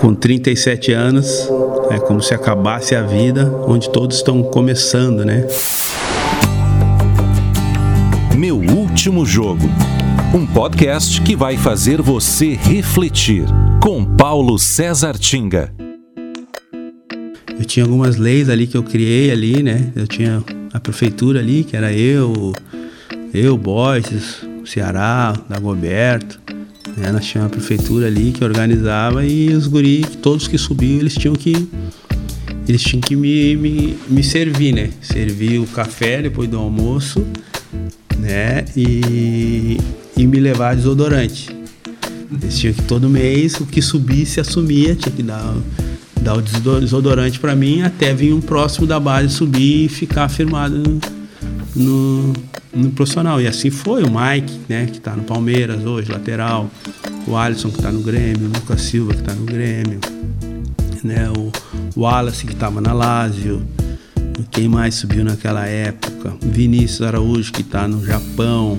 com 37 anos, é como se acabasse a vida onde todos estão começando, né? Meu último jogo. Um podcast que vai fazer você refletir. Com Paulo César Tinga. Eu tinha algumas leis ali que eu criei ali, né? Eu tinha a prefeitura ali, que era eu, eu, Boyces, Ceará, Dagoberto. Né? Nós tínhamos a prefeitura ali que organizava e os guri, todos que subiam, eles tinham que eles tinham que me, me, me servir, né? Servir o café depois do almoço, né? E, e me levar desodorante. Eles tinham que todo mês o que subisse assumia, tinha que dar, dar o desodorante para mim até vir um próximo da base subir e ficar firmado no, no, profissional. E assim foi o Mike, né, que está no Palmeiras hoje, lateral, o Alisson que está no Grêmio, o Lucas Silva que está no Grêmio, né, o, o Wallace que estava na Lazio, quem mais subiu naquela época, Vinícius Araújo que está no Japão,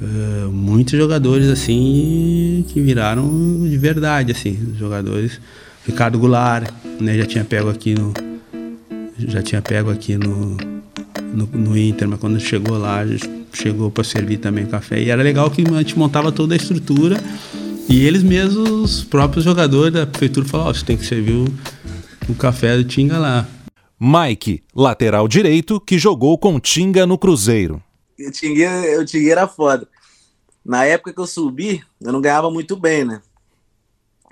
uh, muitos jogadores assim que viraram de verdade, assim, jogadores. Ricardo Goulart, né, já tinha pego aqui no já tinha pego aqui no no, no Inter, mas quando chegou lá, chegou para servir também café. E era legal que a gente montava toda a estrutura e eles mesmos, os próprios jogadores da prefeitura, falavam: oh, você tem que servir o, o café do Tinga lá. Mike, lateral direito, que jogou com Tinga no Cruzeiro. O Tinga, o Tinga era foda. Na época que eu subi, eu não ganhava muito bem, né?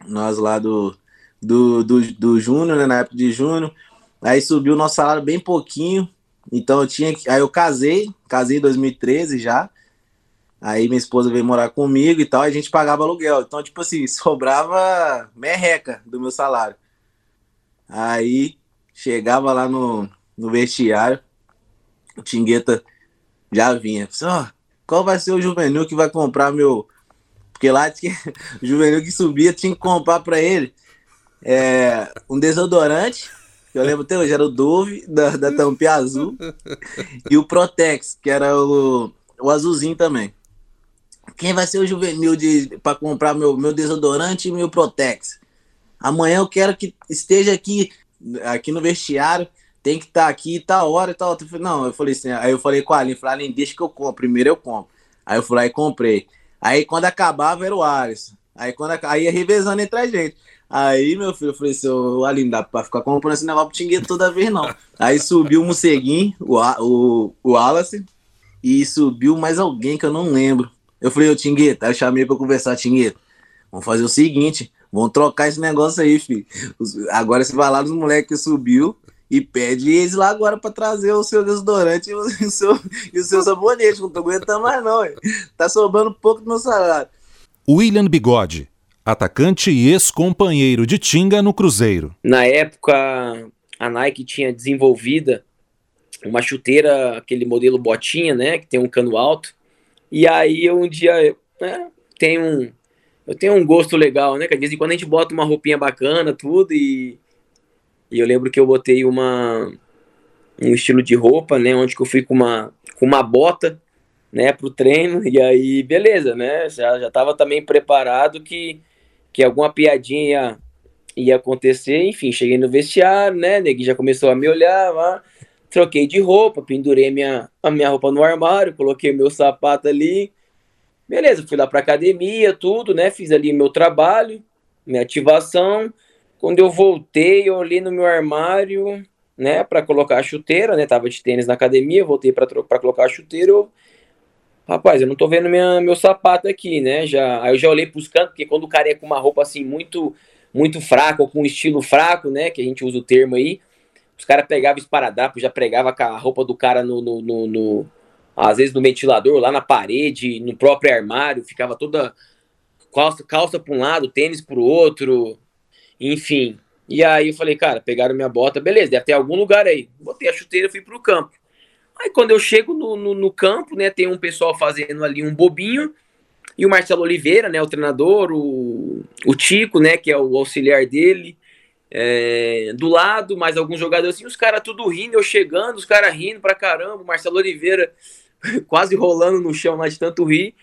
Nós lá do, do, do, do Júnior, né? Na época de Júnior. Aí subiu o nosso salário bem pouquinho. Então eu tinha que. Aí eu casei, casei em 2013 já. Aí minha esposa veio morar comigo e tal, a gente pagava aluguel. Então, tipo assim, sobrava merreca do meu salário. Aí chegava lá no, no vestiário, o Tingueta já vinha. Ó, oh, qual vai ser o juvenil que vai comprar meu. Porque lá tinha, o juvenil que subia tinha que comprar para ele é, um desodorante eu lembro até hoje, era o Dove, da, da tampinha azul, e o Protex, que era o, o azulzinho também. Quem vai ser o juvenil de, para comprar meu, meu desodorante e meu Protex? Amanhã eu quero que esteja aqui, aqui no vestiário, tem que estar tá aqui tal hora e tal. Não, eu falei assim, aí eu falei com a Aline, falei, Aline, deixa que eu compro, primeiro eu compro. Aí eu fui lá e comprei. Aí quando acabava era o Alisson. Aí quando aí ia revezando entre a gente. Aí, meu filho, eu falei assim, ô Aline, dá pra ficar comprando esse negócio pro Tingueto toda vez, não. Aí subiu o Museguin, o, o, o Wallace, e subiu mais alguém que eu não lembro. Eu falei, ô Tingueto, aí eu chamei pra conversar, Tingueto, vamos fazer o seguinte, vamos trocar esse negócio aí, filho. Agora você vai lá nos moleques que subiu e pede eles lá agora pra trazer o seu desodorante e o seu, e o seu sabonete. Não tô aguentando mais, não. Tá sobrando pouco do meu salário. William Bigode atacante e ex-companheiro de Tinga no Cruzeiro. Na época, a Nike tinha desenvolvida uma chuteira, aquele modelo botinha, né, que tem um cano alto. E aí um dia, né, tem um, eu tenho um gosto legal, né, que de vez em quando a gente bota uma roupinha bacana, tudo e, e eu lembro que eu botei uma um estilo de roupa, né, onde que eu fui com uma com uma bota, né, pro treino e aí beleza, né, já já tava também preparado que que alguma piadinha ia, acontecer, enfim, cheguei no vestiário, né, neguinho já começou a me olhar, lá, troquei de roupa, pendurei minha, a minha roupa no armário, coloquei meu sapato ali, beleza, fui lá pra academia, tudo, né, fiz ali meu trabalho, minha ativação, quando eu voltei, eu olhei no meu armário, né, para colocar a chuteira, né, tava de tênis na academia, voltei para colocar a chuteira, eu rapaz, eu não tô vendo minha, meu sapato aqui, né? Já, aí eu já olhei pros cantos, porque quando o cara é com uma roupa assim muito muito fraca ou com um estilo fraco, né? Que a gente usa o termo aí, os caras pegavam esparadrapo, já pregava a roupa do cara no, no, no, no, às vezes no ventilador, lá na parede, no próprio armário, ficava toda calça, calça para um lado, tênis para o outro, enfim. E aí eu falei, cara, pegaram minha bota, beleza, deve ter algum lugar aí. Botei a chuteira, fui pro campo. Aí quando eu chego no, no, no, campo, né, tem um pessoal fazendo ali um bobinho, e o Marcelo Oliveira, né, o treinador, o, o Tico, né, que é o auxiliar dele, é, do lado, mais alguns jogadores assim, os caras tudo rindo, eu chegando, os caras rindo pra caramba, o Marcelo Oliveira quase rolando no chão lá de tanto rir.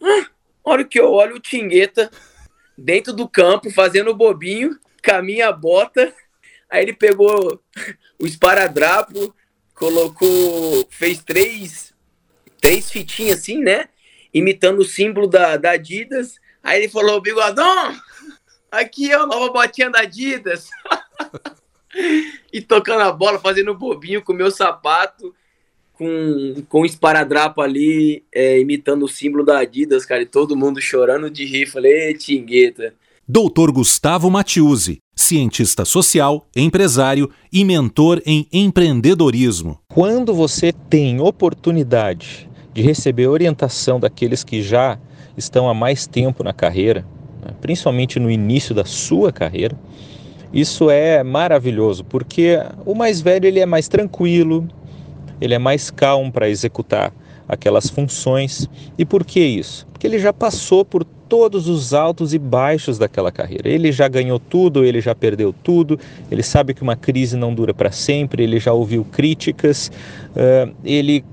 Ah, hora que eu olho o Tingueta dentro do campo, fazendo bobinho, com a bota. Aí ele pegou o esparadrapo, colocou, fez três, três fitinhas assim, né? Imitando o símbolo da, da Adidas. Aí ele falou, bigodão, aqui é a nova botinha da Adidas. e tocando a bola, fazendo bobinho com o meu sapato com, com um esparadrapo ali, é, imitando o símbolo da Adidas, cara, e todo mundo chorando de rir. Falei, tingueta. Doutor Gustavo Matiusi, cientista social, empresário e mentor em empreendedorismo. Quando você tem oportunidade de receber orientação daqueles que já estão há mais tempo na carreira, né, principalmente no início da sua carreira, isso é maravilhoso, porque o mais velho ele é mais tranquilo, ele é mais calmo para executar aquelas funções. E por que isso? Porque ele já passou por todos os altos e baixos daquela carreira. Ele já ganhou tudo, ele já perdeu tudo, ele sabe que uma crise não dura para sempre, ele já ouviu críticas, uh, ele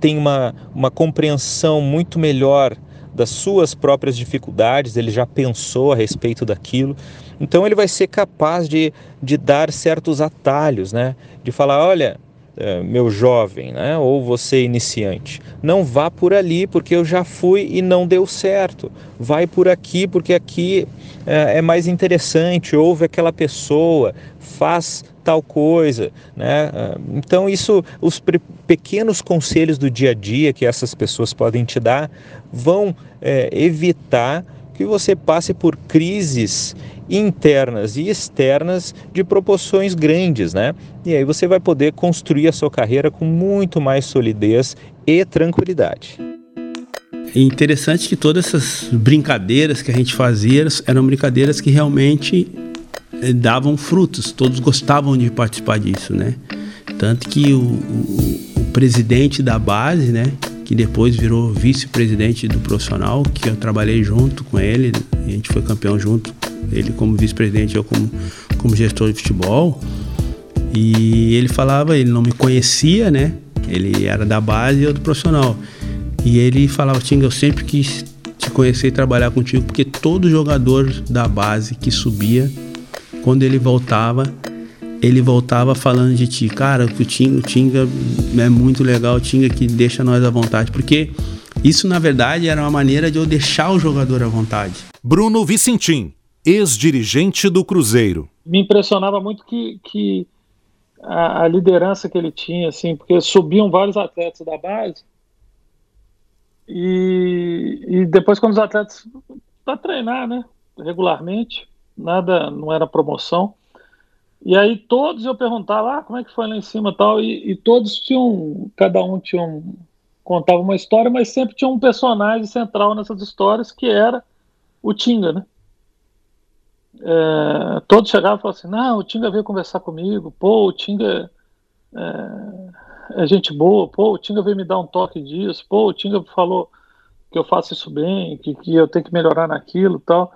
tem uma, uma compreensão muito melhor das suas próprias dificuldades, ele já pensou a respeito daquilo. Então ele vai ser capaz de, de dar certos atalhos, né? De falar, olha, meu jovem, né? ou você iniciante. Não vá por ali porque eu já fui e não deu certo. Vai por aqui porque aqui é, é mais interessante. Ouve aquela pessoa, faz tal coisa, né? É, então isso, os pequenos conselhos do dia a dia que essas pessoas podem te dar vão é, evitar que você passe por crises internas e externas de proporções grandes, né? E aí você vai poder construir a sua carreira com muito mais solidez e tranquilidade. É interessante que todas essas brincadeiras que a gente fazia eram brincadeiras que realmente eh, davam frutos, todos gostavam de participar disso, né? Tanto que o, o, o presidente da base, né, que depois virou vice-presidente do profissional, que eu trabalhei junto com ele, a gente foi campeão junto, ele como vice-presidente, eu como, como gestor de futebol. E ele falava, ele não me conhecia, né? Ele era da base e eu do profissional. E ele falava, Tinga, eu sempre quis te conhecer e trabalhar contigo, porque todo jogador da base que subia, quando ele voltava, ele voltava falando de ti, cara, o Tinga, o Tinga é muito legal, o Tinga que deixa nós à vontade, porque isso na verdade era uma maneira de eu deixar o jogador à vontade. Bruno Vicentim, ex-dirigente do Cruzeiro. Me impressionava muito que, que a, a, liderança que ele tinha, assim, porque subiam vários atletas da base e, e depois quando os atletas para treinar, né, regularmente, nada, não era promoção, e aí todos eu perguntava, ah, como é que foi lá em cima tal, e, e todos tinham, cada um tinha um, contava uma história, mas sempre tinha um personagem central nessas histórias que era o Tinga, né? É, todos chegavam e falavam assim, não, o Tinga veio conversar comigo, pô, o Tinga é, é gente boa, pô, o Tinga veio me dar um toque disso, pô, o Tinga falou que eu faço isso bem, que, que eu tenho que melhorar naquilo tal.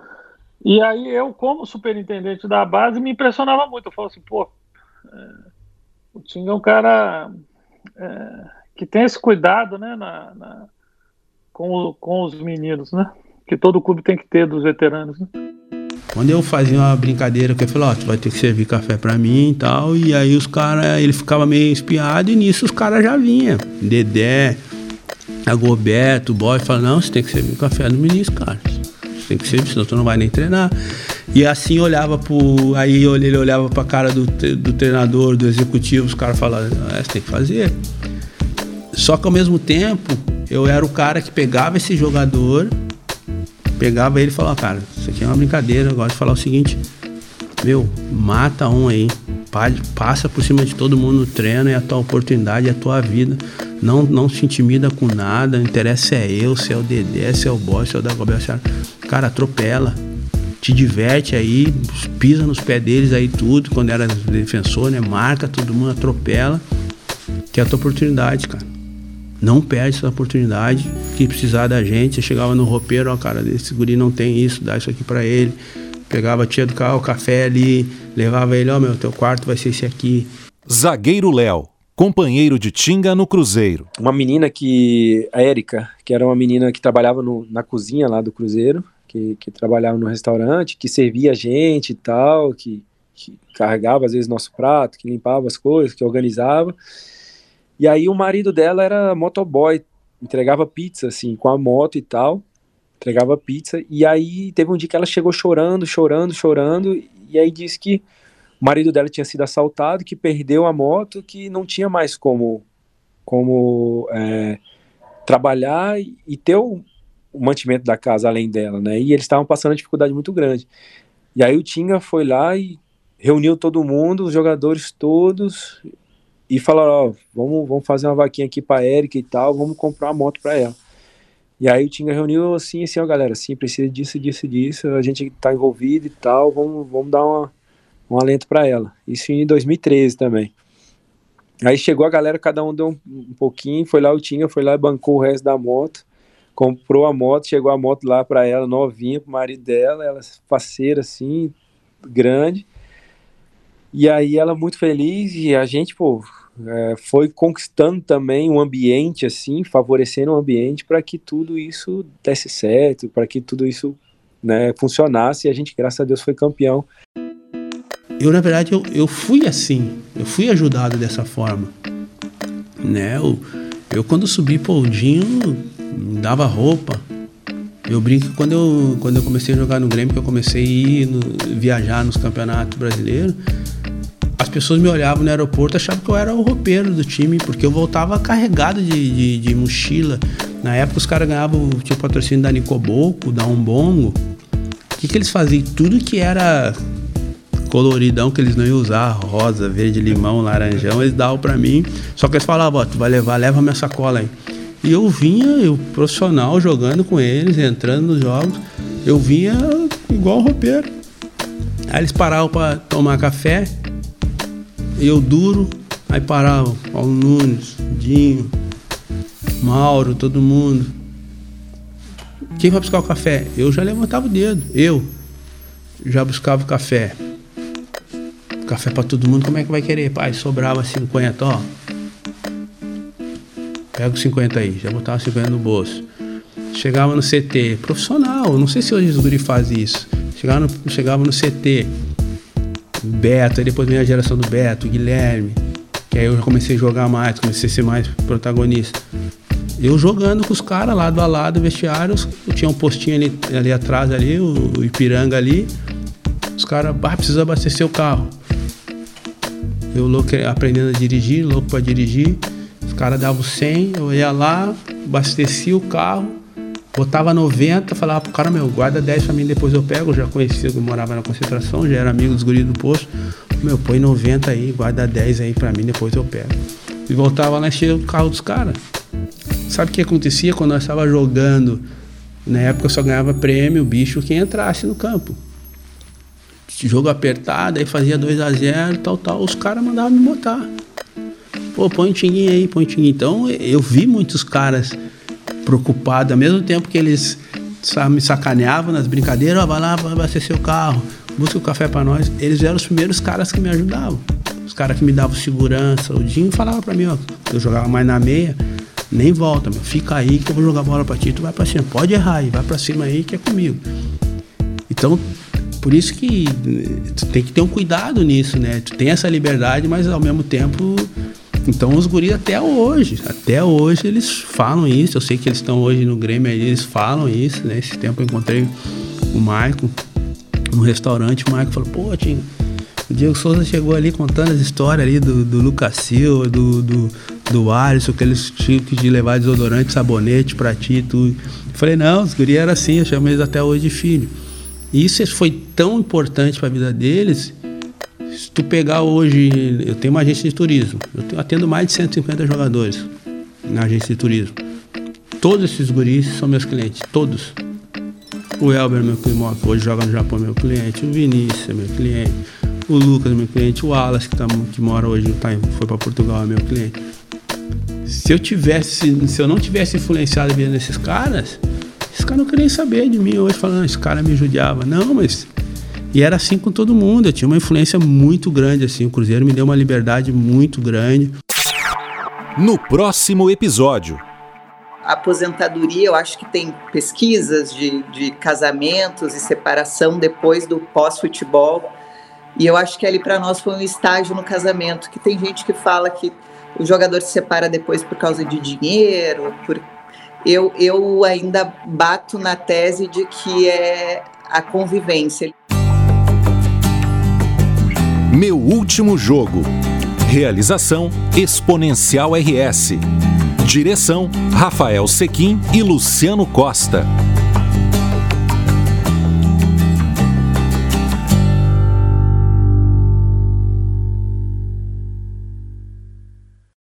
E aí eu, como superintendente da base, me impressionava muito. Eu falava assim, pô, é, o Tinga é um cara é, que tem esse cuidado, né, na, na, com, com os meninos, né? Que todo clube tem que ter dos veteranos, né? Quando eu fazia uma brincadeira que eu falei, ó, oh, tu vai ter que servir café para mim e tal, e aí os caras, ele ficava meio espiado e nisso os caras já vinham. Dedé, Agoberto, o boy, fala, não, você tem que servir café no ministro, cara tem que ser, senão tu não vai nem treinar. E assim olhava pro. Aí ele olhava pra cara do, do treinador, do executivo, os caras falavam, é, você tem que fazer. Só que ao mesmo tempo, eu era o cara que pegava esse jogador, pegava ele e falava, cara, isso aqui é uma brincadeira, eu gosto de falar o seguinte, meu, mata um aí, passa por cima de todo mundo no treino, é a tua oportunidade, é a tua vida. Não, não se intimida com nada, o interesse é eu, se é o Dedé, se é o Boss, se é o Dagobert. Cara, atropela. Te diverte aí, pisa nos pés deles aí tudo, quando era defensor, né? Marca todo mundo, atropela. Que é a tua oportunidade, cara. Não perde essa oportunidade. Que precisar da gente, você chegava no roupeiro, ó, cara, esse guri não tem isso, dá isso aqui para ele Pegava a tia do carro, café ali, levava ele, ó, meu, teu quarto vai ser esse aqui. Zagueiro Léo, companheiro de Tinga no Cruzeiro. Uma menina que, a Érica, que era uma menina que trabalhava no, na cozinha lá do Cruzeiro, que, que trabalhava no restaurante, que servia a gente e tal, que, que carregava às vezes nosso prato, que limpava as coisas, que organizava. E aí o marido dela era motoboy, entregava pizza, assim, com a moto e tal, entregava pizza. E aí teve um dia que ela chegou chorando, chorando, chorando, e aí disse que o marido dela tinha sido assaltado, que perdeu a moto, que não tinha mais como, como é, trabalhar e ter o, o, mantimento da casa além dela, né? E eles estavam passando uma dificuldade muito grande. E aí o Tinga foi lá e reuniu todo mundo, os jogadores todos, e falaram, ó, vamos, vamos fazer uma vaquinha aqui pra Erika e tal, vamos comprar uma moto pra ela. E aí o Tinga reuniu assim, assim, ó, galera, assim, precisa disso, disso, disso, a gente tá envolvido e tal, vamos, vamos dar uma, um alento para ela. Isso em 2013 também. Aí chegou a galera, cada um deu um, um pouquinho, foi lá o Tinga, foi lá e bancou o resto da moto, comprou a moto, chegou a moto lá para ela, novinha, pro marido dela, ela faceira assim, grande. E aí ela muito feliz e a gente, pô, é, foi conquistando também um ambiente assim, favorecendo o um ambiente para que tudo isso desse certo, para que tudo isso né, funcionasse. E a gente, graças a Deus, foi campeão. Eu, na verdade, eu, eu fui assim, eu fui ajudado dessa forma. Né? Eu, eu quando subi Poldinho, dava roupa. Eu brinco que quando eu, quando eu comecei a jogar no Grêmio, que eu comecei a ir no, viajar nos campeonatos brasileiros, as pessoas me olhavam no aeroporto achavam que eu era o roupeiro do time, porque eu voltava carregado de, de, de mochila. Na época os caras ganhavam, tinha patrocínio da Nicoboco, da Umbongo. O que, que eles faziam? Tudo que era coloridão que eles não iam usar, rosa, verde, limão, laranjão, eles davam para mim. Só que eles falavam, ó, tu vai levar, leva minha sacola aí. E eu vinha, eu profissional, jogando com eles, entrando nos jogos, eu vinha igual roupeiro. Aí eles paravam para tomar café, eu duro, aí parava Paulo Nunes, Dinho, Mauro, todo mundo. Quem vai buscar o café? Eu já levantava o dedo, eu já buscava o café. Café para todo mundo, como é que vai querer? Pai, sobrava 50, ó. Pega os 50 aí, já botava 50 no bolso. Chegava no CT, profissional, não sei se hoje os guri fazem isso. Chegava no, chegava no CT, Beto, aí depois veio a geração do Beto, Guilherme, que aí eu comecei a jogar mais, comecei a ser mais protagonista. Eu jogando com os caras lado a lado, vestiários, tinha um postinho ali, ali atrás ali, o, o Ipiranga ali. Os caras, ah, precisa abastecer o carro. Eu louco aprendendo a dirigir, louco para dirigir. Os caras davam 100, eu ia lá, abastecia o carro, Botava 90, falava pro cara, meu, guarda 10 pra mim, depois eu pego. Eu já conhecia, eu morava na concentração, já era amigo dos guris do posto. Meu, põe 90 aí, guarda 10 aí pra mim, depois eu pego. E voltava lá cheio do carro dos caras. Sabe o que acontecia quando nós estava jogando? Na época eu só ganhava prêmio, bicho, quem entrasse no campo. Jogo apertado, aí fazia 2 a 0 tal, tal. Os caras mandavam me botar. Pô, põe aí, põe. Então eu vi muitos caras preocupado, ao mesmo tempo que eles sabe, me sacaneavam nas brincadeiras, oh, vai lá, vai abastecer o carro, busca o café para nós. Eles eram os primeiros caras que me ajudavam. Os caras que me davam segurança. O Dinho falava para mim, ó, eu jogava mais na meia, nem volta, meu, fica aí que eu vou jogar bola para ti, tu vai para cima, pode errar aí, vai para cima aí que é comigo. Então, por isso que tu tem que ter um cuidado nisso, né? Tu tem essa liberdade, mas ao mesmo tempo então os guris até hoje, até hoje eles falam isso. Eu sei que eles estão hoje no Grêmio, eles falam isso, né? Esse tempo eu encontrei o Maicon no restaurante, o Maicon falou, pô, Tinho, o Diego Souza chegou ali contando as histórias ali do, do Lucas Silva, do, do, do Alisson, que eles tinham que levar desodorante, sabonete pra ti e tudo. Falei, não, os guris eram assim, eu chamo eles até hoje de filho. E isso foi tão importante para a vida deles se tu pegar hoje, eu tenho uma agência de turismo, eu atendo mais de 150 jogadores na agência de turismo. Todos esses guris são meus clientes, todos. O Elber, meu cliente, que hoje joga no Japão, meu cliente. O Vinícius é meu cliente. O Lucas meu cliente. O Wallace, que, tá, que mora hoje, tá, foi para Portugal, é meu cliente. Se eu tivesse, se eu não tivesse influenciado a vida desses caras, esses caras não queriam saber de mim hoje, falando, esse cara me judiava. Não, mas e era assim com todo mundo. Eu tinha uma influência muito grande, assim. O Cruzeiro me deu uma liberdade muito grande. No próximo episódio. aposentadoria, eu acho que tem pesquisas de, de casamentos e separação depois do pós-futebol. E eu acho que ali para nós foi um estágio no casamento, que tem gente que fala que o jogador se separa depois por causa de dinheiro, por... eu, eu ainda bato na tese de que é a convivência. Meu último jogo. Realização Exponencial RS. Direção Rafael Sequim e Luciano Costa.